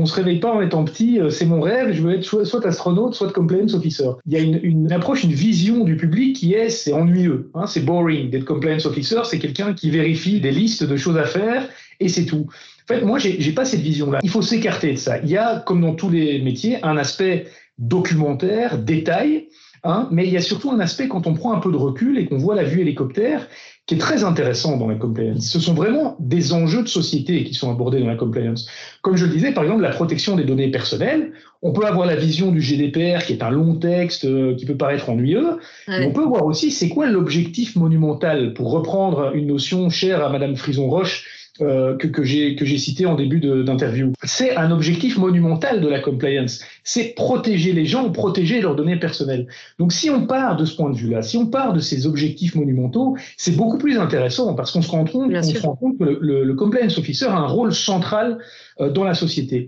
on se réveille pas en étant petit, c'est mon rêve, je veux être soit, astronaute, soit compliance officer. Il y a une, approche, une vision du public qui est, c'est ennuyeux, hein, c'est boring d'être compliance officer, c'est quelqu'un qui vérifie des listes de choses à faire et c'est tout. En fait, moi, j'ai pas cette vision-là. Il faut s'écarter de ça. Il y a, comme dans tous les métiers, un aspect documentaire, détail, hein, mais il y a surtout un aspect quand on prend un peu de recul et qu'on voit la vue hélicoptère qui est très intéressant dans la compliance. Ce sont vraiment des enjeux de société qui sont abordés dans la compliance. Comme je le disais, par exemple, la protection des données personnelles. On peut avoir la vision du GDPR, qui est un long texte euh, qui peut paraître ennuyeux. On peut voir aussi c'est quoi l'objectif monumental, pour reprendre une notion chère à Madame Frison-Roche, euh, que, que j'ai cité en début d'interview. C'est un objectif monumental de la compliance. C'est protéger les gens, protéger leurs données personnelles. Donc si on part de ce point de vue-là, si on part de ces objectifs monumentaux, c'est beaucoup plus intéressant parce qu'on se rend compte, on se rend compte que le, le, compliance officer a un rôle central euh, dans la société.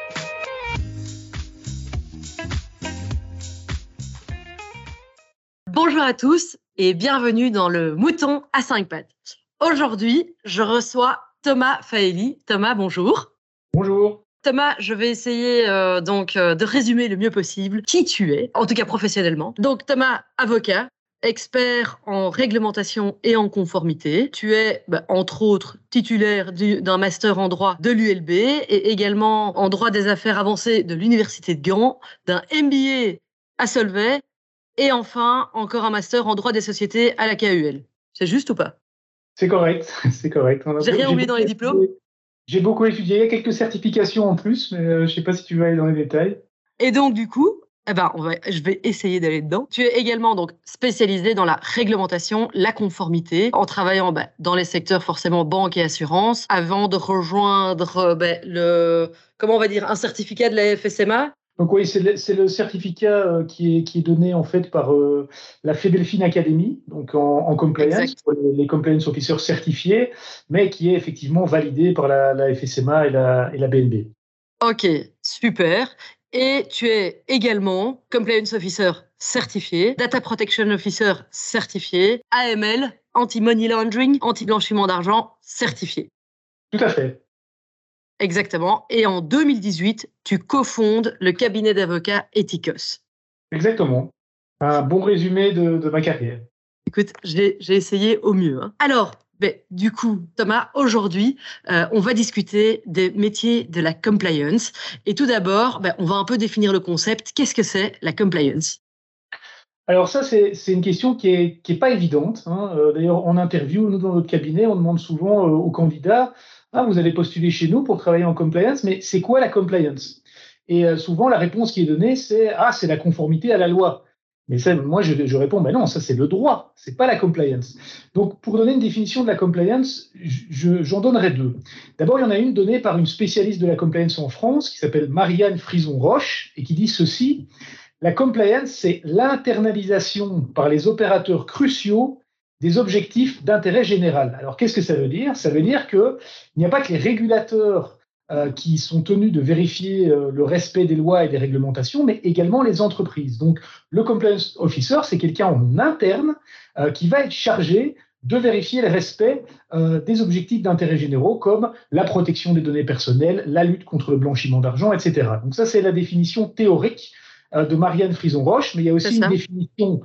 Bonjour à tous et bienvenue dans le Mouton à 5 pattes. Aujourd'hui, je reçois Thomas Faeli. Thomas, bonjour. Bonjour. Thomas, je vais essayer euh, donc euh, de résumer le mieux possible qui tu es, en tout cas professionnellement. Donc Thomas, avocat, expert en réglementation et en conformité. Tu es, bah, entre autres, titulaire d'un master en droit de l'ULB et également en droit des affaires avancées de l'Université de Gand, d'un MBA à Solvay et enfin, encore un master en droit des sociétés à la KUL. C'est juste ou pas? C'est correct, c'est correct. J'ai rien oublié dans les diplômes J'ai beaucoup étudié, il y a quelques certifications en plus, mais euh, je ne sais pas si tu veux aller dans les détails. Et donc, du coup, eh ben, on va, je vais essayer d'aller dedans. Tu es également donc spécialisé dans la réglementation, la conformité, en travaillant ben, dans les secteurs forcément banque et assurance, avant de rejoindre ben, le, comment on va dire, un certificat de la FSMA donc oui, c'est le, certificat euh, qui, est, qui est donné en fait par euh, la Fedelfin Academy, donc en, compliance, pour les, compliance officers certifiés, mais qui est effectivement validé par la, FSMA et la, et la BNB. Ok, super. Et tu es également compliance officer certifié, data protection officer certifié, AML, anti-money laundering, anti-blanchiment d'argent certifié. Tout à fait. Exactement. Et en 2018, tu cofondes le cabinet d'avocats Ethicos. Exactement. Un bon résumé de, ma carrière. Écoute, j'ai essayé au mieux. Hein. Alors, ben, du coup, Thomas, aujourd'hui, euh, on va discuter des métiers de la compliance. Et tout d'abord, ben, on va un peu définir le concept. Qu'est-ce que c'est la compliance? Alors ça, c'est une question qui n'est qui est pas évidente. Hein. Euh, d'ailleurs, en interview, nous, dans notre cabinet, on demande souvent euh, aux candidats ah, vous allez postuler chez nous pour travailler en compliance, mais c'est quoi la compliance? Et euh, souvent, la réponse qui est donnée, c'est Ah, c'est la conformité à la loi. Mais ça, moi, je, je réponds, ben non, ça c'est le droit, c'est pas la compliance. Donc, pour donner une définition de la compliance, j'en donnerai deux. D'abord, il y en a une donnée par une spécialiste de la compliance en France qui s'appelle Marianne Frison-Roche et qui dit ceci la compliance, c'est l'internalisation par les opérateurs cruciaux des objectifs d'intérêt général. Alors qu'est-ce que ça veut dire? Ça veut dire qu'il n'y a pas que les régulateurs euh, qui sont tenus de vérifier euh, le respect des lois et des réglementations, mais également les entreprises. Donc le compliance officer, c'est quelqu'un en interne euh, qui va être chargé de vérifier le respect des objectifs d'intérêt généraux comme la protection des données personnelles, la lutte contre le blanchiment d'argent, etc. Donc ça, c'est la définition théorique de Marianne Frison-Roche, mais il y a aussi une définition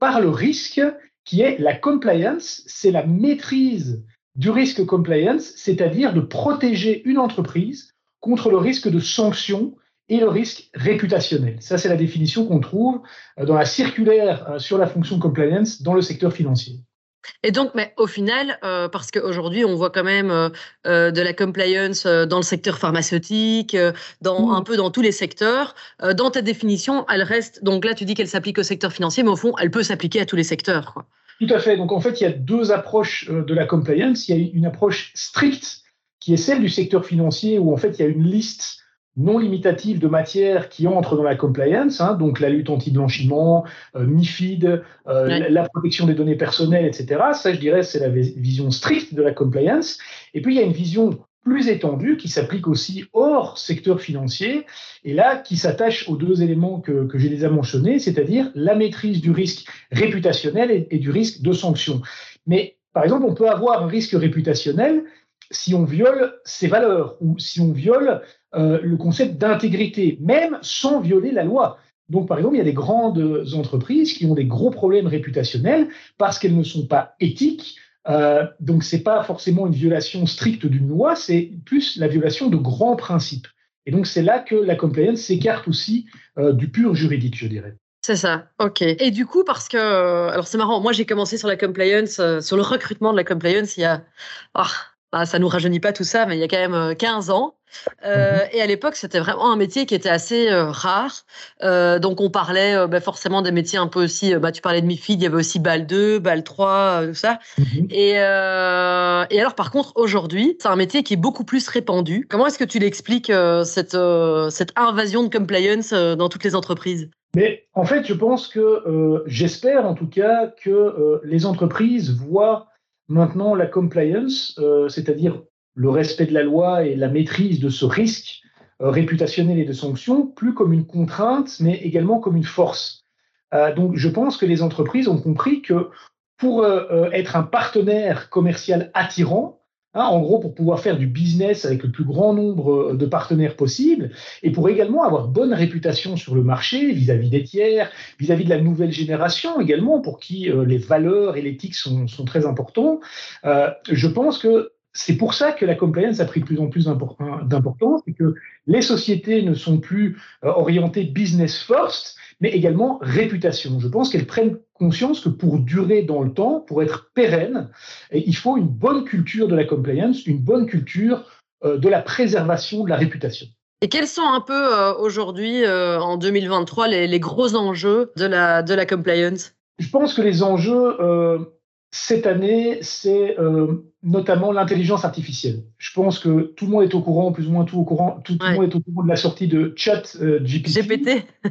par le risque qui est la compliance, c'est la maîtrise du risque compliance, c'est-à-dire de protéger une entreprise contre le risque de sanction et le risque réputationnel. Ça, c'est la définition qu'on trouve euh, dans la circulaire euh, sur la fonction compliance dans le secteur financier. Et donc, mais au final, euh, parce qu'aujourd'hui, on voit quand même de la compliance dans le secteur pharmaceutique, dans, mmh. un peu dans tous les secteurs. dans ta définition, elle reste. Donc là, tu dis qu'elle s'applique au secteur financier, mais au fond, elle peut s'appliquer à tous les secteurs. Quoi. Tout à fait. Donc en fait, il y a deux approches euh, de la compliance. Il y a une approche stricte qui est celle du secteur financier où en fait il y a une liste non limitative de matières qui entrent dans la compliance, hein, donc la lutte anti-blanchiment, euh, MIFID, euh, la protection des données personnelles, etc. Ça, je dirais, c'est la vision stricte de la compliance. Et puis, il y a une vision plus étendue qui s'applique aussi hors secteur financier et là qui s'attache aux deux éléments que, que j'ai déjà mentionnés, c'est-à-dire la maîtrise du risque réputationnel et, du risque de sanction. Mais par exemple, on peut avoir un risque réputationnel si on viole ses valeurs ou si on viole euh, le concept d'intégrité, même sans violer la loi. Donc, par exemple, il y a des grandes entreprises qui ont des gros problèmes réputationnels parce qu'elles ne sont pas éthiques. Euh, donc, c'est pas forcément une violation stricte d'une loi, c'est plus la violation de grands principes. Et donc, c'est là que la compliance s'écarte aussi euh, du pur juridique, je dirais. C'est ça, ok. Et du coup, parce que, alors c'est marrant, moi j'ai commencé sur la compliance, euh, sur le recrutement de la compliance il y a, oh, ça nous rajeunit pas tout ça, mais il y a quand même 15 euh, ans. Euh, mhm. Et à l'époque, c'était vraiment un métier qui était assez euh, rare. Euh, donc, on parlait bah, forcément des métiers un peu aussi. Bah, tu parlais de MIFID, il y avait aussi BAL 2, BAL 3, tout ça. Mhm. et, et, alors, par contre, aujourd'hui, c'est un métier qui est beaucoup plus répandu. Comment est-ce que tu l'expliques, cette, cette invasion de compliance dans toutes les entreprises? Mais en fait, je pense que, j'espère en tout cas que les entreprises voient Maintenant, la compliance, c'est-à-dire le respect de la loi et la maîtrise de ce risque euh, réputationnel et de sanctions, plus comme une contrainte, mais également comme une force. Euh, donc, je pense que les entreprises ont compris que pour être un partenaire commercial attirant, Hein, en gros, pour pouvoir faire du business avec le plus grand nombre de partenaires possible et pour également avoir bonne réputation sur le marché vis-à-vis des tiers, vis-à-vis de la nouvelle génération également, pour qui euh, les valeurs et l'éthique sont, très importants. Euh, je pense que c'est pour ça que la compliance a pris de plus en plus d'importance et que les sociétés ne sont plus euh, orientées business first, mais également réputation. Je pense qu'elles prennent conscience que pour durer dans le temps, pour être pérenne, il faut une bonne culture de la compliance, une bonne culture euh, de la préservation de la réputation. Et quels sont un peu euh, aujourd'hui, en 2023, les, gros enjeux de la, de la compliance? Je pense que les enjeux cette année, c'est notamment l'intelligence artificielle. Je pense que tout le monde est au courant, plus ou moins tout au courant, tout, le monde est au courant de la sortie de Chat GPT. GPT.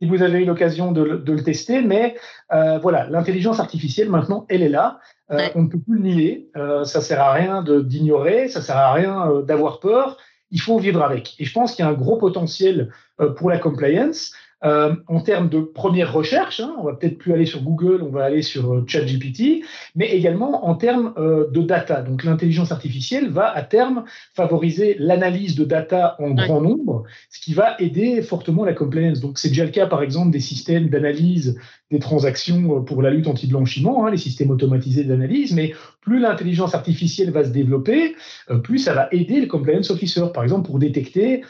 si vous avez eu l'occasion de, le tester. Mais euh, voilà, l'intelligence artificielle, maintenant, elle est là. Euh, on ne peut plus le nier. Euh, ça sert à rien d'ignorer, ça sert à rien euh, d'avoir peur. Il faut vivre avec. Et je pense qu'il y a un gros potentiel pour la compliance. Euh, en termes de première recherche, hein, on va peut-être plus aller sur Google, on va aller sur euh, ChatGPT, mais également en termes euh, de data. Donc l'intelligence artificielle va à terme favoriser l'analyse de data en grand nombre, ce qui va aider fortement la compliance. Donc c'est déjà le cas par exemple des systèmes d'analyse des transactions pour la lutte anti-blanchiment, hein, les systèmes automatisés d'analyse, mais plus l'intelligence artificielle va se développer, plus ça va aider le compliance officer, par exemple pour détecter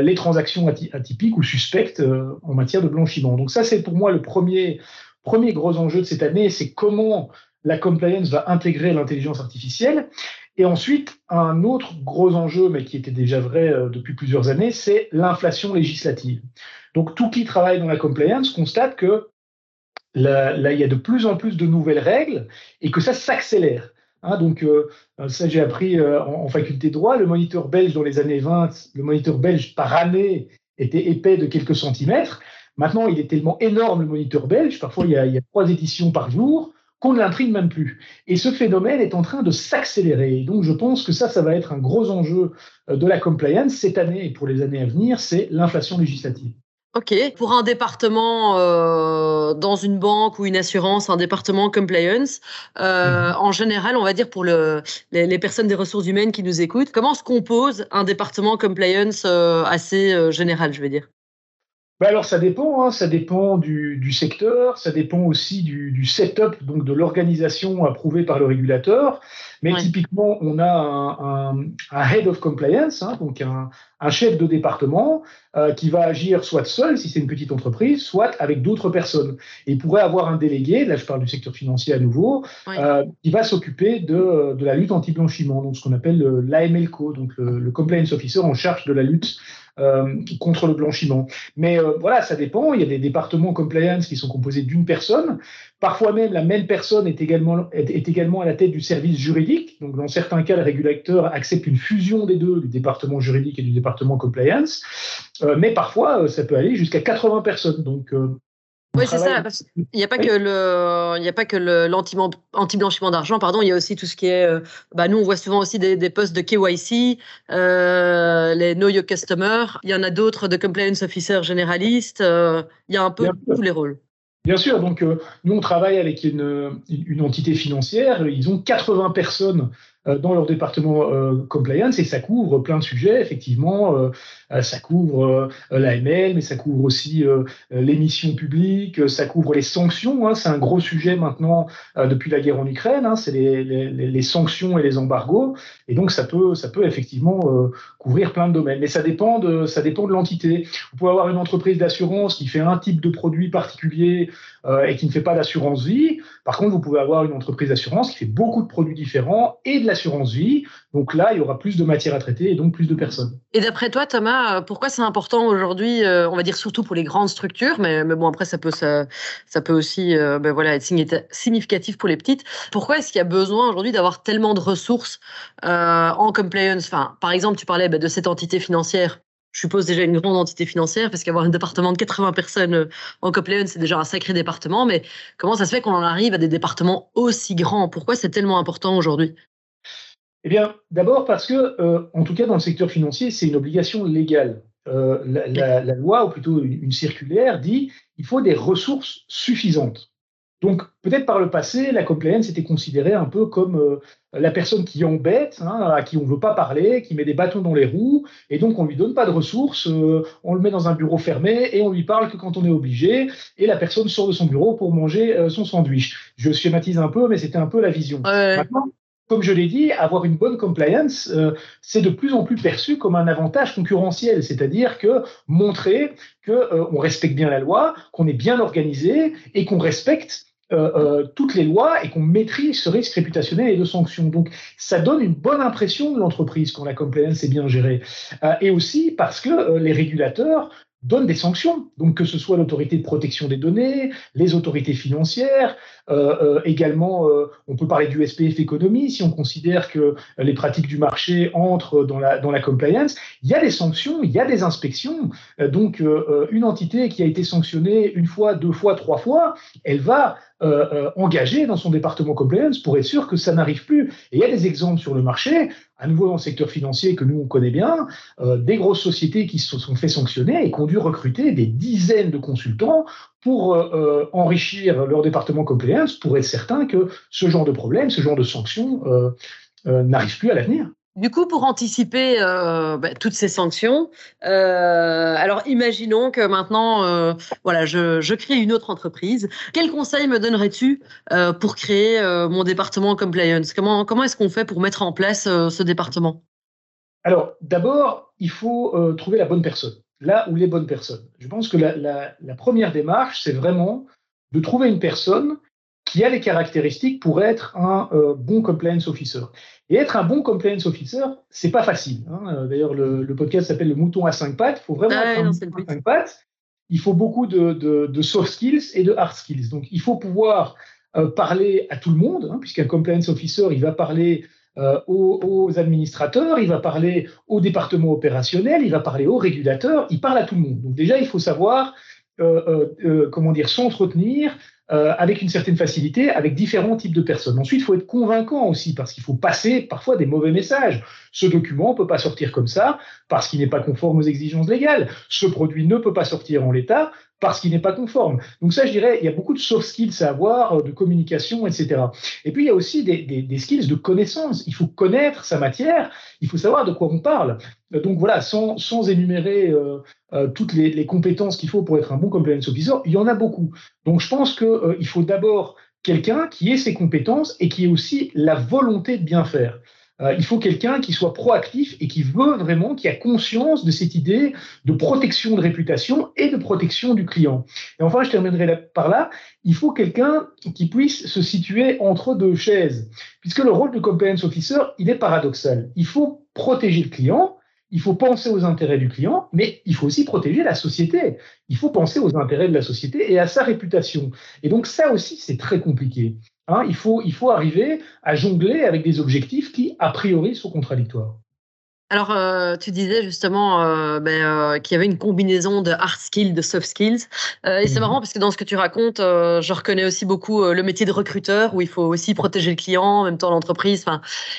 les transactions atypiques ou suspectes en matière de blanchiment. Donc ça, c'est pour moi le premier, premier gros enjeu de cette année, c'est comment la compliance va intégrer l'intelligence artificielle. Et ensuite, un autre gros enjeu, mais qui était déjà vrai euh, depuis plusieurs années, c'est l'inflation législative. Donc tout qui travaille dans la compliance constate que là, il y a de plus en plus de nouvelles règles et que ça s'accélère. Hein, donc, euh, ça, j'ai appris euh, en, faculté de droit. Le moniteur belge dans les années 20, le moniteur belge par année était épais de quelques centimètres. Maintenant, il est tellement énorme, le moniteur belge, parfois il y a, trois éditions par jour, qu'on ne l'imprime même plus. Et ce phénomène est en train de s'accélérer. Donc je pense que ça, ça va être un gros enjeu euh, de la compliance cette année et pour les années à venir, c'est l'inflation législative. Ok. Pour un département euh, dans une banque ou une assurance, un département compliance, euh, mhm. en général, on va dire pour le, les, personnes des ressources humaines qui nous écoutent, comment se compose un département compliance euh, assez général, je veux dire? Bah alors ça dépend, hein, ça dépend du, du, secteur, ça dépend aussi du, du setup, donc de l'organisation approuvée par le régulateur. Mais typiquement, on a un, un, un, head of compliance, hein, donc un, un, chef de département euh, qui va agir soit seul, si c'est une petite entreprise, soit avec d'autres personnes. Et il pourrait avoir un délégué, là je parle du secteur financier à nouveau, euh, qui va s'occuper de, de, la lutte anti-blanchiment, donc ce qu'on appelle l'AMLCO, donc le, le, compliance officer en charge de la lutte contre le blanchiment. Mais voilà, ça dépend. Il y a des départements compliance qui sont composés d'une personne. Parfois même, la même personne est également, est, également à la tête du service juridique. Donc, dans certains cas, le régulateur accepte une fusion des deux, du département juridique et du département compliance. mais parfois, ça peut aller jusqu'à 80 personnes. Donc, oui, c'est ça. Il n'y a pas que le, il n'y a pas que l'anti-blanchiment d'argent, pardon. Il y a aussi tout ce qui est. Euh, bah, nous, on voit souvent aussi des, des postes de KYC, euh, les Know Your Customer. Il y en a d'autres de compliance officer généraliste. Euh, il y a un peu tous les rôles. Bien sûr. Donc, nous, on travaille avec une, une, entité financière. Ils ont 80 personnes dans leur département compliance et ça couvre plein de sujets, effectivement. Euh, ça couvre euh, l'AML, mais ça couvre aussi euh, l'émission publique, ça couvre les sanctions. Hein, c'est un gros sujet maintenant depuis la guerre en Ukraine. Hein, c'est les, les, les, sanctions et les embargos. Et donc ça peut, ça peut effectivement couvrir plein de domaines. Mais ça dépend de, ça dépend de l'entité. Vous pouvez avoir une entreprise d'assurance qui fait un type de produit particulier et qui ne fait pas d'assurance vie. Par contre, vous pouvez avoir une entreprise d'assurance qui fait beaucoup de produits différents et de l'assurance vie. Donc là, il y aura plus de matière à traiter et donc plus de personnes. Et d'après toi, Thomas, euh, pourquoi c'est important aujourd'hui, euh, on va dire surtout pour les grandes structures, mais, bon après ça peut ça, peut aussi euh, ben voilà être significatif pour les petites. Pourquoi est-ce qu'il y a besoin aujourd'hui d'avoir tellement de ressources en compliance? Enfin, par exemple, tu parlais ben, de cette entité financière. Je suppose déjà une grande entité financière parce qu'avoir un département de 80 personnes en compliance, c'est déjà un sacré département. Mais comment ça se fait qu'on en arrive à des départements aussi grands? Pourquoi c'est tellement important aujourd'hui? Eh bien, d'abord parce que, euh, en tout cas dans le secteur financier, c'est une obligation légale. Euh, la, loi, ou plutôt une, circulaire, dit il faut des ressources suffisantes. Donc, peut-être par le passé, la compliance était considérée un peu comme euh, la personne qui embête, hein, à qui on ne veut pas parler, qui met des bâtons dans les roues, et donc on lui donne pas de ressources, on le met dans un bureau fermé et on lui parle que quand on est obligé, et la personne sort de son bureau pour manger son sandwich. Je schématise un peu, mais c'était un peu la vision. Maintenant, comme je l'ai dit, avoir une bonne compliance, euh, c'est de plus en plus perçu comme un avantage concurrentiel, c'est-à-dire que montrer qu'on euh, respecte bien la loi, qu'on est bien organisé et qu'on respecte euh, toutes les lois et qu'on maîtrise ce risque réputationnel et de sanctions. Donc, ça donne une bonne impression de l'entreprise quand la compliance est bien gérée. et aussi parce que les régulateurs donnent des sanctions. Donc, que ce soit l'autorité de protection des données, les autorités financières, euh, euh, également, euh, on peut parler du SPF économie si on considère que les pratiques du marché entrent dans la, dans la compliance. Il y a des sanctions, il y a des inspections. donc, une entité qui a été sanctionnée une fois, deux fois, trois fois, elle va engager dans son département compliance pour être sûr que ça n'arrive plus. Et il y a des exemples sur le marché, à nouveau dans le secteur financier que nous on connaît bien, des grosses sociétés qui se sont fait sanctionner et qui ont dû recruter des dizaines de consultants pour euh, euh, enrichir leur département compliance, pour être certain que ce genre de problème, ce genre de sanctions euh, n'arrive plus à l'avenir. Du coup, pour anticiper bah, toutes ces sanctions, alors imaginons que maintenant, voilà, je, crée une autre entreprise. Quel conseil me donnerais-tu pour créer mon département compliance? Comment, comment est-ce qu'on fait pour mettre en place ce département? Alors, d'abord, il faut trouver la bonne personne là où les bonnes personnes. Je pense que la, première démarche, c'est vraiment de trouver une personne qui a les caractéristiques pour être un euh, bon compliance officer. Et être un bon compliance officer, c'est pas facile. Hein. D'ailleurs, le, podcast s'appelle le mouton à cinq pattes. Il faut vraiment être un mouton à cinq pattes. Il faut beaucoup de, soft skills et de hard skills. Donc, il faut pouvoir euh, parler à tout le monde, hein, puisqu'un compliance officer, il va parler euh, aux, administrateurs, il va parler au département opérationnel, il va parler aux régulateurs, il parle à tout le monde. Donc déjà, il faut savoir euh, euh, comment dire s'entretenir avec une certaine facilité avec différents types de personnes. Ensuite, il faut être convaincant aussi parce qu'il faut passer parfois des mauvais messages. Ce document ne peut pas sortir comme ça parce qu'il n'est pas conforme aux exigences légales. Ce produit ne peut pas sortir en l'état parce qu'il n'est pas conforme. Donc ça, je dirais, il y a beaucoup de soft skills à avoir, euh, de communication, etc. Et puis, il y a aussi des, des, skills de connaissance. Il faut connaître sa matière, il faut savoir de quoi on parle. Euh, donc voilà, sans, sans énumérer euh, toutes les, les compétences qu'il faut pour être un bon compliance officer, il y en a beaucoup. Donc je pense qu'il faut d'abord quelqu'un qui ait ses compétences et qui ait aussi la volonté de bien faire. Euh, il faut quelqu'un qui soit proactif et qui veut vraiment, qui a conscience de cette idée de protection de réputation et de protection du client. Et enfin, je terminerai par là, il faut quelqu'un qui puisse se situer entre deux chaises, puisque le rôle de compliance officer, il est paradoxal. Il faut protéger le client, il faut penser aux intérêts du client, mais il faut aussi protéger la société. Il faut penser aux intérêts de la société et à sa réputation. Et donc ça aussi, c'est très compliqué. Hein, il, faut, il faut arriver à jongler avec des objectifs qui, a priori, sont contradictoires. Alors, euh, tu disais justement euh, ben, euh, qu'il y avait une combinaison de hard skills, de soft skills. et c'est mhm. marrant parce que dans ce que tu racontes, je reconnais aussi beaucoup le métier de recruteur où il faut aussi protéger le client, en même temps l'entreprise.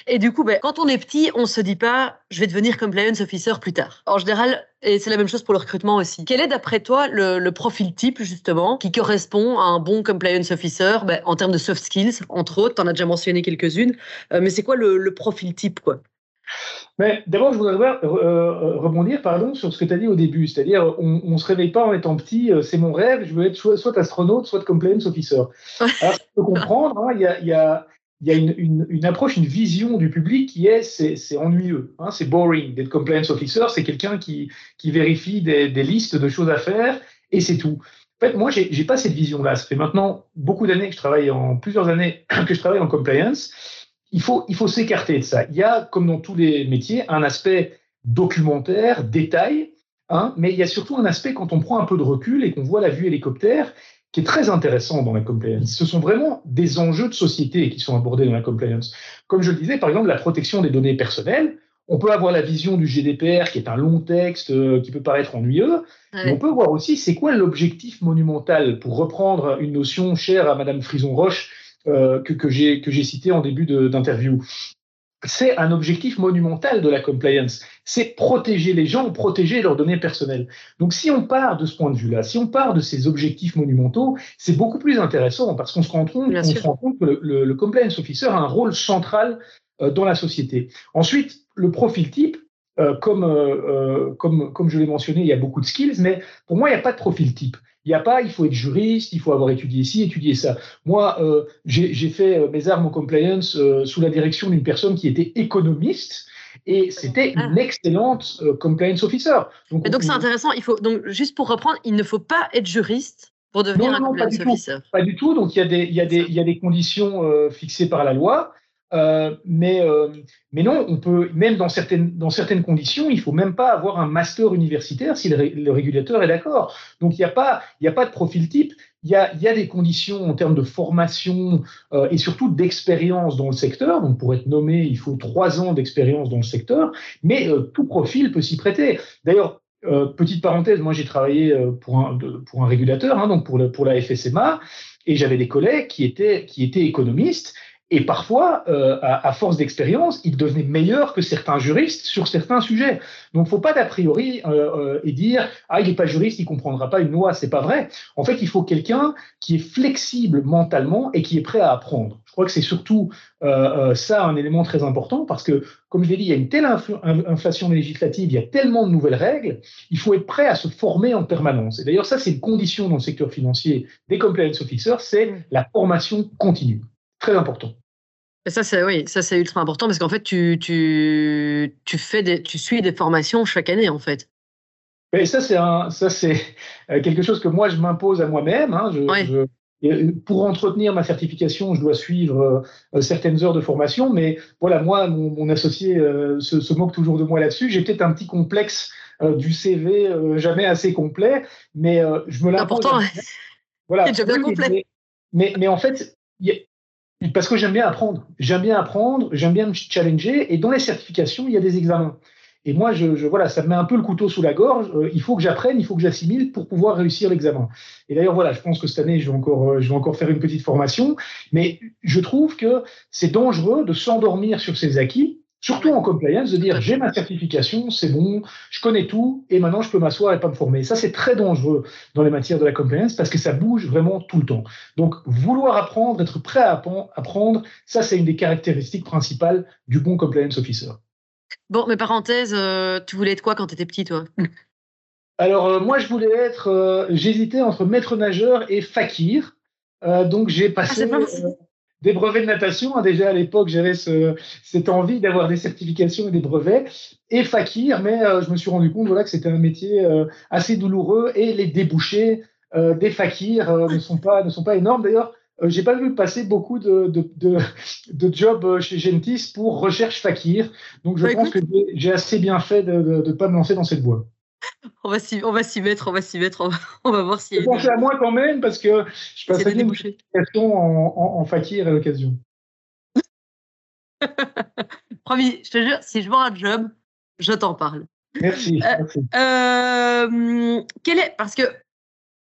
Et du coup, ben, quand on est petit, on se dit pas, je vais devenir compliance officer plus tard. En général, et c'est la même chose pour le recrutement aussi. Quel est d'après toi le, profil type justement qui correspond à un bon compliance officer? Ben, en termes de soft skills, entre autres Tu en as déjà mentionné quelques-unes, mais c'est quoi le, le profil type quoi? Mais d'abord, je voudrais euh, euh, rebondir pardon, sur ce que tu as dit au début. C'est-à-dire, on ne se réveille pas en étant petit, euh, c'est mon rêve, je veux être soit, astronaute, soit compliance officer. Alors, je peux comprendre, hein, il y a, y a, y a une, une, une, approche, une vision du public qui est c'est ennuyeux, hein, c'est boring d'être compliance officer, c'est quelqu'un qui, qui vérifie des, des, listes de choses à faire et c'est tout. En fait, moi, j'ai pas cette vision-là. Ça fait maintenant beaucoup d'années que je travaille en plusieurs années que je travaille en compliance il faut, il faut s'écarter de ça. Il y a, comme dans tous les métiers, un aspect documentaire, détail, hein, mais il y a surtout un aspect quand on prend un peu de recul et qu'on voit la vue hélicoptère qui est très intéressant dans la compliance. Ce sont vraiment des enjeux de société qui sont abordés dans la compliance. Comme je le disais, par exemple, la protection des données personnelles. On peut avoir la vision du GDPR, qui est un long texte euh, qui peut paraître ennuyeux. Mais on peut voir aussi c'est quoi l'objectif monumental, pour reprendre une notion chère à Madame Frison-Roche, euh, que, que j'ai cité en début d'interview. C'est un objectif monumental de la compliance. C'est protéger les gens, protéger leurs données personnelles. Donc, si on part de ce point de vue-là, si on part de ces objectifs monumentaux, c'est beaucoup plus intéressant parce qu'on se rend compte, on se rend compte que le, le, compliance officer a un rôle central euh, dans la société. Ensuite, le profil type, euh, comme, euh, comme, comme je l'ai mentionné, il y a beaucoup de skills, mais pour moi, il n'y a pas de profil type. Il n'y a pas, il faut être juriste, il faut avoir étudié ci, étudié ça. Moi, euh, j'ai fait euh, mes armes en compliance euh, sous la direction d'une personne qui était économiste. Et c'était une ah. excellente compliance officer. Donc, donc c'est intéressant. Il faut donc juste pour reprendre, il ne faut pas être juriste pour devenir un compliance officer. pas du tout. Donc il y a des, il y a des, il y a des conditions fixées par la loi. Euh, mais, euh, mais non, on peut, même dans certaines, conditions, il faut même pas avoir un master universitaire si le, régulateur est d'accord. Donc, il n'y a, pas, de profil type. Il y a, des conditions en termes de formation euh, et surtout d'expérience dans le secteur. Donc, pour être nommé, il faut trois ans d'expérience dans le secteur, mais tout profil peut s'y prêter. D'ailleurs, petite parenthèse, moi j'ai travaillé pour un, régulateur, hein, donc pour, la FSMA, et j'avais des collègues qui étaient économistes et parfois, euh, à, force d'expérience, il devenait meilleur que certains juristes sur certains sujets. Donc, faut pas d'a priori euh, euh, et dire ah il n'est pas juriste, il comprendra pas une loi. C'est pas vrai. En fait, il faut quelqu'un qui est flexible mentalement et qui est prêt à apprendre. Je crois que c'est surtout ça un élément très important parce que, comme je l'ai dit, il y a une telle inflation législative, il y a tellement de nouvelles règles, il faut être prêt à se former en permanence. Et d'ailleurs, ça c'est une condition dans le secteur financier des compliance officers, c'est la formation continue. Très important. Et ça, c'est oui, ça c'est ultra important parce qu'en fait, tu, tu, tu, fais des, tu suis des formations chaque année, en fait. Et ça, c'est ça, c'est euh, quelque chose que moi, je m'impose à moi-même. Hein. Euh, pour entretenir ma certification, je dois suivre euh, certaines heures de formation, mais voilà, moi, mon, associé se, moque toujours de moi là-dessus. J'ai peut-être un petit complexe du CV jamais assez complet, mais je me l'impose. Important. Voilà. bien complet. Mais, mais, en fait, parce que j'aime bien apprendre. J'aime bien apprendre, j'aime bien me challenger. Et dans les certifications, il y a des examens. Et moi, je, voilà, ça me met un peu le couteau sous la gorge. Euh, il faut que j'apprenne, il faut que j'assimile pour pouvoir réussir l'examen. Et d'ailleurs, voilà, je pense que cette année, je vais encore, euh, je vais encore faire une petite formation. Mais je trouve que c'est dangereux de s'endormir sur ses acquis Surtout en compliance, de dire j'ai ma certification, c'est bon, je connais tout et maintenant je peux m'asseoir et pas me former. Ça, c'est très dangereux dans les matières de la compliance parce que ça bouge vraiment tout le temps. Donc, vouloir apprendre, être prêt à apprendre, ça, c'est une des caractéristiques principales du bon compliance officer. Bon, mais parenthèse, euh, tu voulais être quoi quand tu étais petit, toi? Alors, euh, moi, je voulais être, euh, j'hésitais entre maître nageur et fakir. donc, j'ai ah, passé des brevets de natation. Hein, déjà à l'époque, j'avais ce, cette envie d'avoir des certifications et des brevets. Et fakir, mais euh, je me suis rendu compte voilà, que c'était un métier euh, assez douloureux et les débouchés euh, des fakirs ne, sont pas, ne sont pas énormes. D'ailleurs, j'ai pas vu passer beaucoup de, de, jobs chez Gentis pour recherche fakir. Donc je bah, pense que j'ai assez bien fait de ne pas me lancer dans cette voie. On va s'y, on va s'y mettre, on va s'y mettre, on va, voir si. Pensez à moi quand même parce que je passe à une en, en, en fakir à l'occasion. Promis, je te jure, si je vois un job, je t'en parle. Merci. Euh, euh, quel est parce que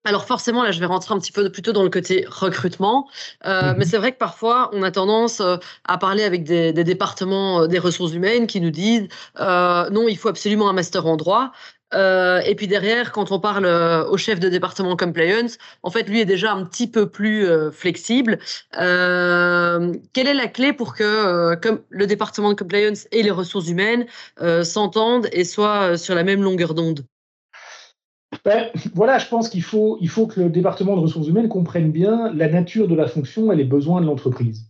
alors forcément, là, je vais rentrer un petit peu plutôt dans le côté recrutement, euh, mhm. mais c'est vrai que parfois, on a tendance à parler avec des, départements des ressources humaines qui nous disent non, il faut absolument un master en droit. Euh, et puis derrière, quand on parle euh, au chef de département compliance, en fait, lui est déjà un petit peu plus euh, flexible. quelle est la clé pour que comme le département de compliance et les ressources humaines s'entendent et soient sur la même longueur d'onde? Ben, voilà, je pense qu'il faut, il faut que le département de ressources humaines comprenne bien la nature de la fonction et les besoins de l'entreprise.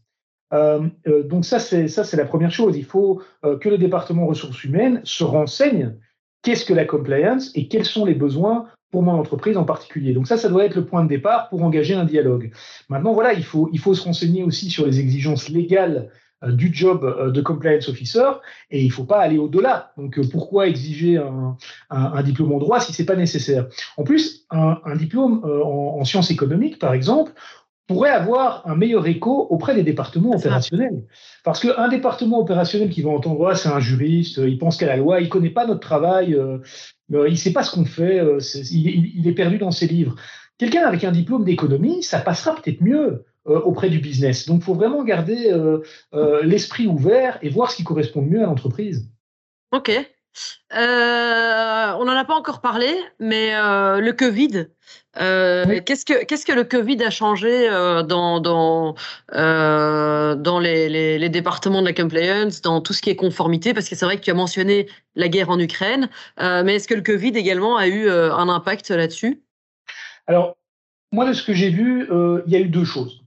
donc ça, c'est la première chose. Il faut que le département ressources humaines se renseigne qu'est-ce que la compliance et quels sont les besoins pour mon entreprise en particulier. Donc ça, ça doit être le point de départ pour engager un dialogue. Maintenant, voilà, il faut, il faut se renseigner aussi sur les exigences légales euh, du job euh, de compliance officer et il ne faut pas aller au-delà. Donc euh, pourquoi exiger un, un, diplôme en droit si c'est pas nécessaire? En plus, un, diplôme en, sciences économiques, par exemple, pourrait avoir un meilleur écho auprès des départements opérationnels. Parce qu'un département opérationnel qui va entendre ah, c'est un juriste, il pense qu'à la loi, il connaît pas notre travail, euh, euh il sait pas ce qu'on fait, euh, il, est perdu dans ses livres. Quelqu'un avec un diplôme d'économie, ça passera peut-être mieux euh, auprès du business. Donc, il faut vraiment garder l'esprit ouvert et voir ce qui correspond mieux à l'entreprise. Ok. Euh, on n'en a pas encore parlé, mais euh, le Covid, euh, qu'est-ce que qu'est-ce que le Covid a changé dans dans dans les, les, départements de la compliance, dans tout ce qui est conformité? Parce que c'est vrai que tu as mentionné la guerre en Ukraine, mais est-ce que le Covid également a eu un impact là-dessus? Alors moi de ce que j'ai vu, il y a eu deux choses.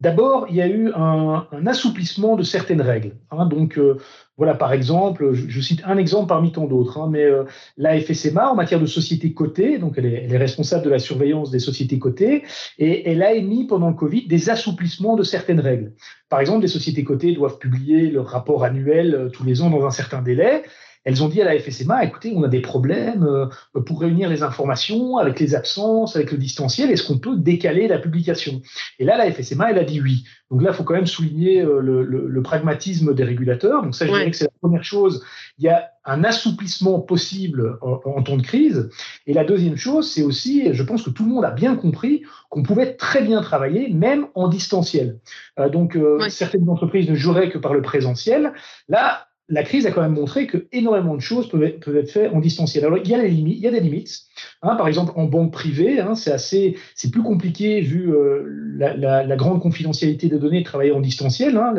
D'abord, il y a eu un, assouplissement de certaines règles. Hein. donc, euh, voilà, par exemple, je, cite un exemple parmi tant d'autres, hein, mais euh, la FSMA, en matière de sociétés cotées, donc elle est, responsable de la surveillance des sociétés cotées, et elle a émis pendant le Covid des assouplissements de certaines règles. Par exemple, les sociétés cotées doivent publier leur rapport annuel euh, tous les ans dans un certain délai. Elles ont dit à la FSMA, écoutez, on a des problèmes euh, pour réunir les informations avec les absences, avec le distanciel, est-ce qu'on peut décaler la publication? Et là, la FSMA, elle a dit oui. Donc là, il faut quand même souligner euh, le, pragmatisme des régulateurs. Donc ça, je dirais que c'est la première chose. Il y a un assouplissement possible en, temps de crise. Et la deuxième chose, c'est aussi, je pense que tout le monde a bien compris qu'on pouvait très bien travailler, même en distanciel. Euh, donc certaines entreprises ne joueraient que par le présentiel. Là, la crise a quand même montré que énormément de choses peuvent être, faites en distanciel. Alors il y a, les limites, il y a des limites. Hein, par exemple, en banque privée, hein, c'est assez, c'est plus compliqué vu euh, la, grande confidentialité des données de travailler en distanciel. Hein.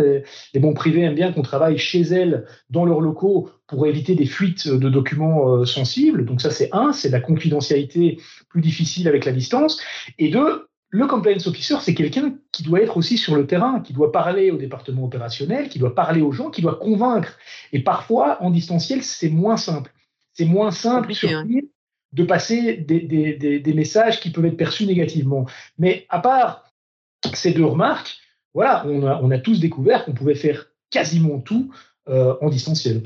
Les, banques privées aiment bien qu'on travaille chez elles, dans leurs locaux, pour éviter des fuites de documents euh, sensibles. Donc ça, c'est un, c'est la confidentialité plus difficile avec la distance. Et deux, le compliance officer, c'est quelqu'un qui doit être aussi sur le terrain, qui doit parler au département opérationnel, qui doit parler aux gens, qui doit convaincre. Et parfois, en distanciel, c'est moins simple. C'est moins simple de passer des, messages qui peuvent être perçus négativement. Mais à part ces deux remarques, voilà, on a, tous découvert qu'on pouvait faire quasiment tout euh, en distanciel.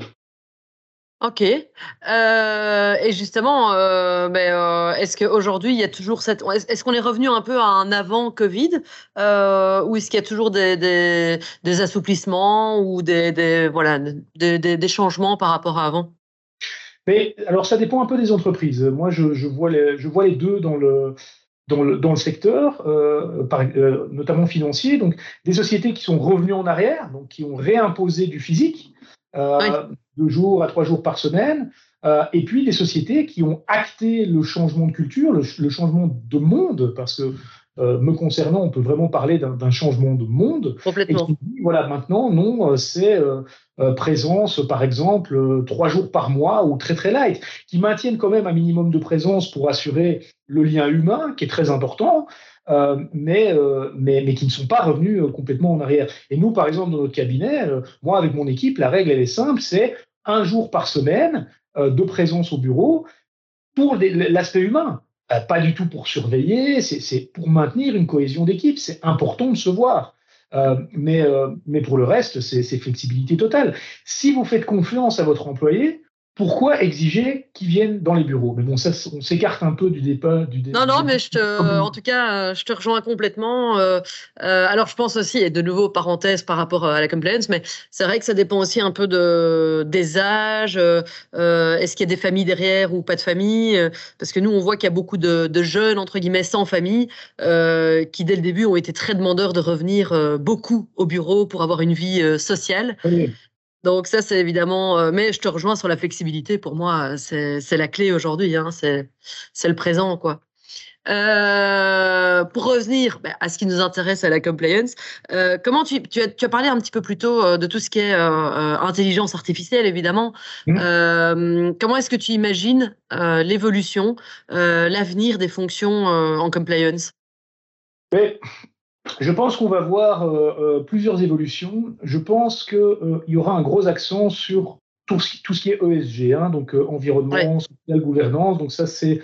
Ok. Euh, et justement, euh, ben, euh, est-ce qu'aujourd'hui, il y a toujours cette. Est-ce qu'on est revenu un peu à un avant Covid Ou est-ce qu'il y a toujours des, des, assouplissements ou des, des voilà, des, changements par rapport à avant? Mais, Alors, ça dépend un peu des entreprises. Moi, je, je, vois, les, je vois les deux dans le. Dans le, dans le secteur, par, notamment financier, donc des sociétés qui sont revenues en arrière, donc qui ont réimposé du physique, euh, deux jours à trois jours par semaine, euh, et puis des sociétés qui ont acté le changement de culture, le, changement de monde, parce que euh, me concernant, on peut vraiment parler d'un changement de monde. Complètement. voilà, maintenant, non, c'est présence, par exemple, trois jours par mois ou très très light, qui maintiennent quand même un minimum de présence pour assurer le lien humain, qui est très important, euh, mais, euh, mais, mais, qui ne sont pas revenus euh, complètement en arrière. Et nous, par exemple, dans notre cabinet, moi, avec mon équipe, la règle, elle est simple, c'est un jour par semaine de présence au bureau pour l'aspect humain. pas du tout pour surveiller, c'est pour maintenir une cohésion d'équipe. C'est important de se voir. mais, mais pour le reste, c'est flexibilité totale. Si vous faites confiance à votre employé, pourquoi exiger qu'ils viennent dans les bureaux? Mais bon, ça, on s'écarte un peu du débat. Du non, non, mais je te, en tout cas, euh, je te rejoins complètement. Euh, euh, alors, je pense aussi, et de nouveau, parenthèse par rapport à la compliance, mais c'est vrai que ça dépend aussi un peu de, des âges. Est-ce qu'il y a des familles derrière ou pas de famille Parce que nous, on voit qu'il y a beaucoup de, jeunes, entre guillemets, sans famille, qui, dès le début, ont été très demandeurs de revenir beaucoup au bureau pour avoir une vie sociale. Donc ça, c'est évidemment, euh, mais je te rejoins sur la flexibilité. Pour moi, c'est la clé aujourd'hui. Hein, c'est le présent, quoi. Euh, pour revenir bah, à ce qui nous intéresse à la compliance, euh, comment tu, tu, as, tu, as, parlé un petit peu plus tôt de tout ce qui est intelligence artificielle, évidemment. Mmh. comment est-ce que tu imagines l'évolution, l'avenir des fonctions en compliance? Je pense qu'on va voir euh, euh, plusieurs évolutions. Je pense qu'il euh, y aura un gros accent sur tout ce, tout ce qui est ESG, hein, donc environnement, social, gouvernance. Donc ça, c'est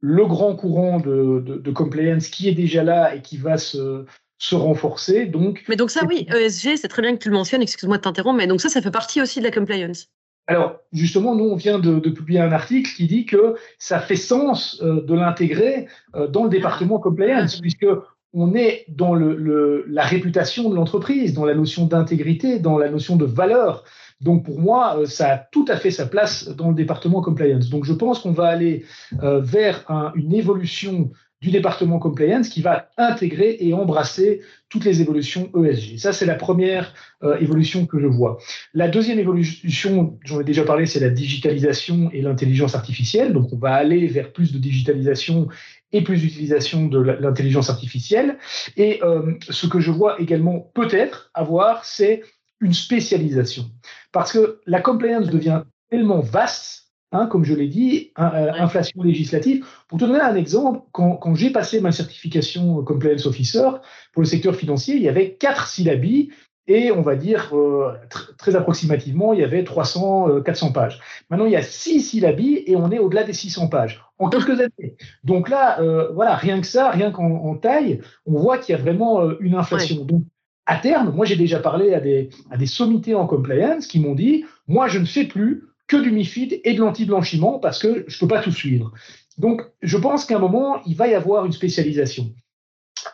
le grand courant de, de, compliance qui est déjà là et qui va se, se renforcer. Donc, mais donc ça, oui, ESG, c'est très bien que tu le mentionnes, excuse-moi de t'interrompre, mais donc ça, ça fait partie aussi de la compliance. Alors, justement, nous, on vient de, de, publier un article qui dit que ça fait sens de l'intégrer dans le département compliance, ah. puisque on est dans le, la réputation de l'entreprise, dans la notion d'intégrité, dans la notion de valeur. Donc pour moi, euh, ça a tout à fait sa place dans le département compliance. Donc je pense qu'on va aller euh, vers une évolution du département compliance qui va intégrer et embrasser toutes les évolutions ESG. Ça, c'est la première euh, évolution que je vois. La deuxième évolution, j'en ai déjà parlé, c'est la digitalisation et l'intelligence artificielle. Donc, on va aller vers plus de digitalisation et plus d'utilisation de l'intelligence artificielle. Et euh, ce que je vois également peut-être avoir, c'est une spécialisation. Parce que la compliance devient tellement vaste, hein, comme je l'ai dit, euh, inflation législative. Pour te donner un exemple, quand, quand j'ai passé ma certification compliance officer pour le secteur financier, il y avait quatre syllabies et on va dire euh, très approximativement, il y avait 300, 400 pages. Maintenant, il y a six syllabies et on est au-delà des 600 pages en quelques années. Donc là, euh, voilà, rien que ça, rien qu'en taille, on voit qu'il y a vraiment euh, une inflation. Donc, à terme, moi j'ai déjà parlé à des, à des sommités en compliance qui m'ont dit, moi je ne fais plus que du MIFID et de l'anti-blanchiment parce que je ne peux pas tout suivre. Donc, je pense qu'à un moment, il va y avoir une spécialisation.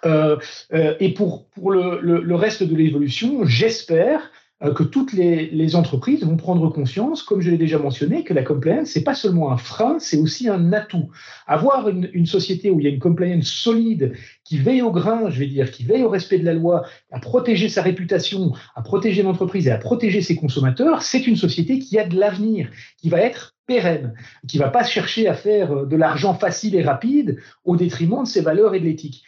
Euh, et pour, pour le, le reste de l'évolution, j'espère euh, que toutes les, entreprises vont prendre conscience, comme je l'ai déjà mentionné, que la compliance, c'est pas seulement un frein, c'est aussi un atout. Avoir une, société où il y a une compliance solide, qui veille au grain, je vais dire, qui veille au respect de la loi, à protéger sa réputation, à protéger l'entreprise et à protéger ses consommateurs, c'est une société qui a de l'avenir, qui va être pérenne, qui va pas chercher à faire de l'argent facile et rapide au détriment de ses valeurs et de l'éthique.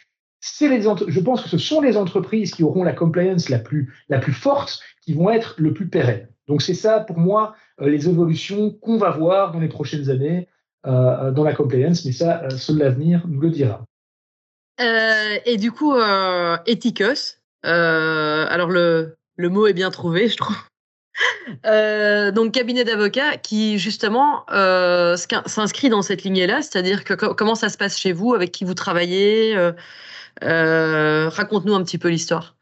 Les, je pense que ce sont les entreprises qui auront la compliance la plus, la plus forte qui vont être le plus pérennes. Donc c'est ça pour moi euh, les évolutions qu'on va voir dans les prochaines années euh, euh, dans la compliance, mais ça, seul l'avenir nous le dira. et du coup, Ethicos, alors le, le, mot est bien trouvé, je trouve. donc cabinet d'avocats qui justement s'inscrit dans cette lignée-là, c'est-à-dire que comment ça se passe chez vous, avec qui vous travaillez, raconte-nous un petit peu l'histoire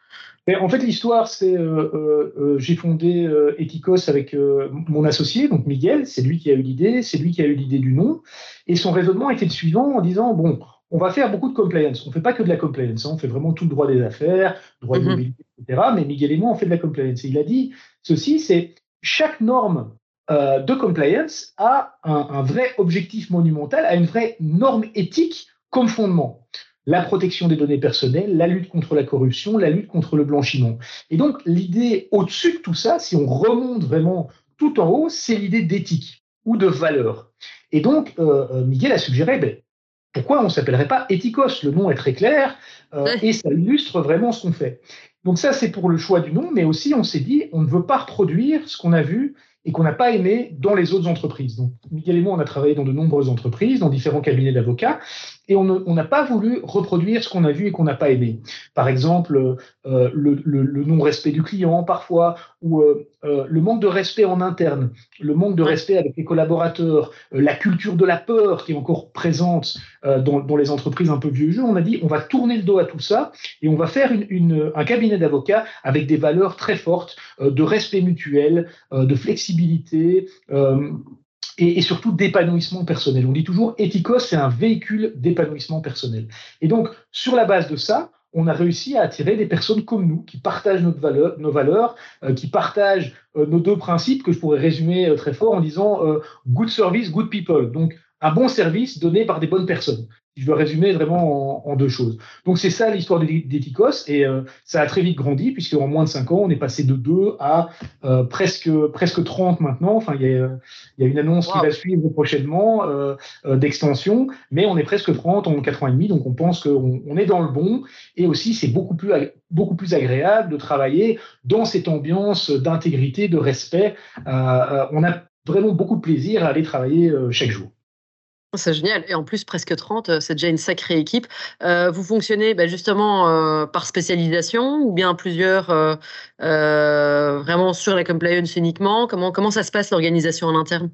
en fait, l'histoire, c'est euh, euh, euh, j'ai fondé Ethicos avec mon associé, donc Miguel. C'est lui qui a eu l'idée, c'est lui qui a eu l'idée du nom. Et son raisonnement était le suivant en disant bon, on va faire beaucoup de compliance. On ne fait pas que de la compliance, hein. on fait vraiment tout le droit des affaires, droit de mm etc. Mais Miguel et moi, on fait de la compliance. Et il a dit ceci c'est chaque norme de compliance a un, un vrai objectif monumental, a une vraie norme éthique comme fondement la protection des données personnelles, la lutte contre la corruption, la lutte contre le blanchiment. Et donc l'idée au-dessus de tout ça, si on remonte vraiment tout en haut, c'est l'idée d'éthique ou de valeur. Et donc euh, euh, Miguel a suggéré, ben, pourquoi on s'appellerait pas Ethicos Le nom est très clair euh, et ça illustre vraiment ce qu'on fait. Donc ça, c'est pour le choix du nom, mais aussi on s'est dit, on ne veut pas reproduire ce qu'on a vu et qu'on n'a pas aimé dans les autres entreprises. Donc, Miguel et moi, on a travaillé dans de nombreuses entreprises, dans différents cabinets d'avocats, et on n'a pas voulu reproduire ce qu'on a vu et qu'on n'a pas aimé. Par exemple, euh, le, le non-respect du client parfois, ou euh, euh, le manque de respect en interne, le manque de respect avec les collaborateurs, la culture de la peur qui est encore présente dans, dans, les entreprises un peu vieux jeu, on a dit on va tourner le dos à tout ça et on va faire une, une, un cabinet d'avocats avec des valeurs très fortes de respect mutuel, de flexibilité et, et surtout d'épanouissement personnel. On dit toujours, Ethicos, c'est un véhicule d'épanouissement personnel. Et donc, sur la base de ça, on a réussi à attirer des personnes comme nous, qui partagent notre valeur, nos valeurs, euh, qui partagent euh, nos deux principes que je pourrais résumer euh, très fort en disant good service, good people. Donc, un bon service donné par des bonnes personnes je veux résumer vraiment en, deux choses. Donc c'est ça l'histoire d'Ethicos et euh, ça a très vite grandi puisque en moins de cinq ans on est passé de 2 à euh, presque presque 30 maintenant. Enfin il y a, y a une annonce qui va suivre prochainement euh, d'extension, mais on est presque 30 en 4 ans et demi donc on pense qu'on on est dans le bon et aussi c'est beaucoup plus beaucoup plus agréable de travailler dans cette ambiance d'intégrité, de respect. on a vraiment beaucoup de plaisir à aller travailler chaque jour. C'est génial. Et en plus, presque 30, euh, c'est déjà une sacrée équipe. Euh, vous fonctionnez bah, justement euh, par spécialisation ou bien plusieurs, vraiment sur la compliance uniquement? Comment, comment ça se passe l'organisation en interne?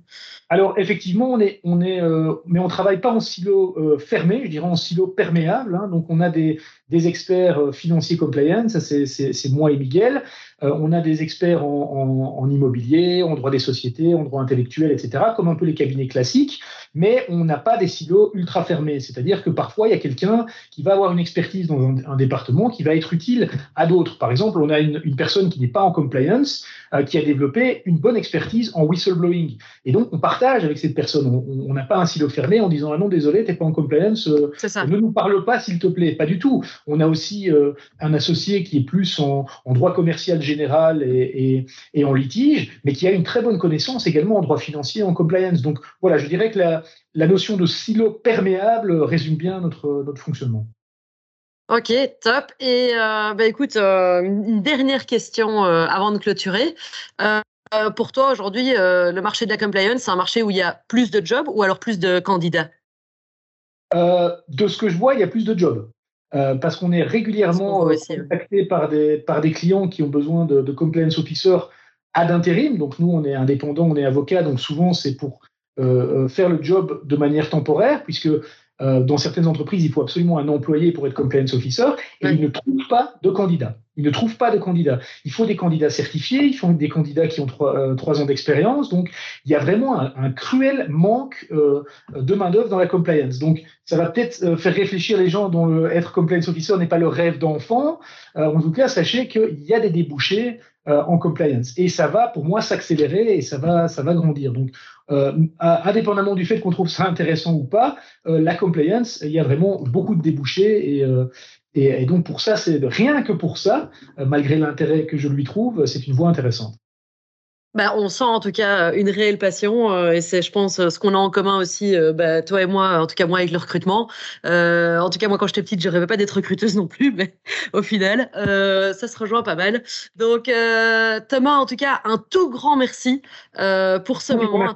Alors, effectivement, on est, on est, mais on ne travaille pas en silo fermé, je dirais en silo perméable. Hein. donc, on a des, des experts financiers compliance, c'est moi et Miguel. on a des experts en, en, immobilier, en droit des sociétés, en droit intellectuel, etc., comme un peu les cabinets classiques. Mais on n'a pas des silos ultra fermés. C'est-à-dire que parfois, il y a quelqu'un qui va avoir une expertise dans un, département qui va être utile à d'autres. Par exemple, on a une, personne qui n'est pas en compliance, qui a développé une bonne expertise en whistleblowing. Et donc, on partage avec cette personne. On n'a pas un silo fermé en disant, ah non, désolé, t'es pas en compliance, euh, ne nous parle pas, s'il te plaît. Pas du tout. On a aussi euh, un associé qui est plus en, en droit commercial général et, et, et, en litige, mais qui a une très bonne connaissance également en droit financier, en compliance. Donc, voilà, je dirais que la, la notion de silo perméable résume bien notre, notre fonctionnement. Ok, top. Et euh, bah, écoute, euh, une dernière question euh, avant de clôturer. pour toi, aujourd'hui, le marché de la compliance, c'est un marché où il y a plus de jobs ou alors plus de candidats? De ce que je vois, il y a plus de jobs. parce qu'on est régulièrement contacté par des, par des clients qui ont besoin de, de compliance officers ad intérim. Donc nous, on est indépendant, on est avocat, donc souvent c'est pour euh, euh, faire le job de manière temporaire, puisque euh, dans certaines entreprises, il faut absolument un employé pour être compliance officer, et ils ne trouvent pas de candidats. Ils ne trouvent pas de candidats. Il faut des candidats certifiés, il faut des candidats qui ont trois, ans d'expérience. Donc, il y a vraiment un, cruel manque de main-d'œuvre dans la compliance. Donc, ça va peut-être faire réfléchir les gens dont le, être compliance officer n'est pas le rêve d'enfant. en tout cas, sachez qu'il y a des débouchés en compliance. Et ça va, pour moi, s'accélérer et ça va, ça va grandir. Donc, euh, indépendamment du fait qu'on trouve ça intéressant ou pas, euh, la compliance, il y a vraiment beaucoup de débouchés et, euh, et, donc pour ça, c'est rien que pour ça, malgré l'intérêt que je lui trouve, c'est une voie intéressante. Bah, on sent en tout cas une réelle passion et c'est, je pense, ce qu'on a en commun aussi, bah, toi et moi, en tout cas moi avec le recrutement. en tout cas moi quand j'étais petite, je rêvais pas d'être recruteuse non plus, mais au final, ça se rejoint pas mal. Donc Thomas, en tout cas, un tout grand merci pour ce moment,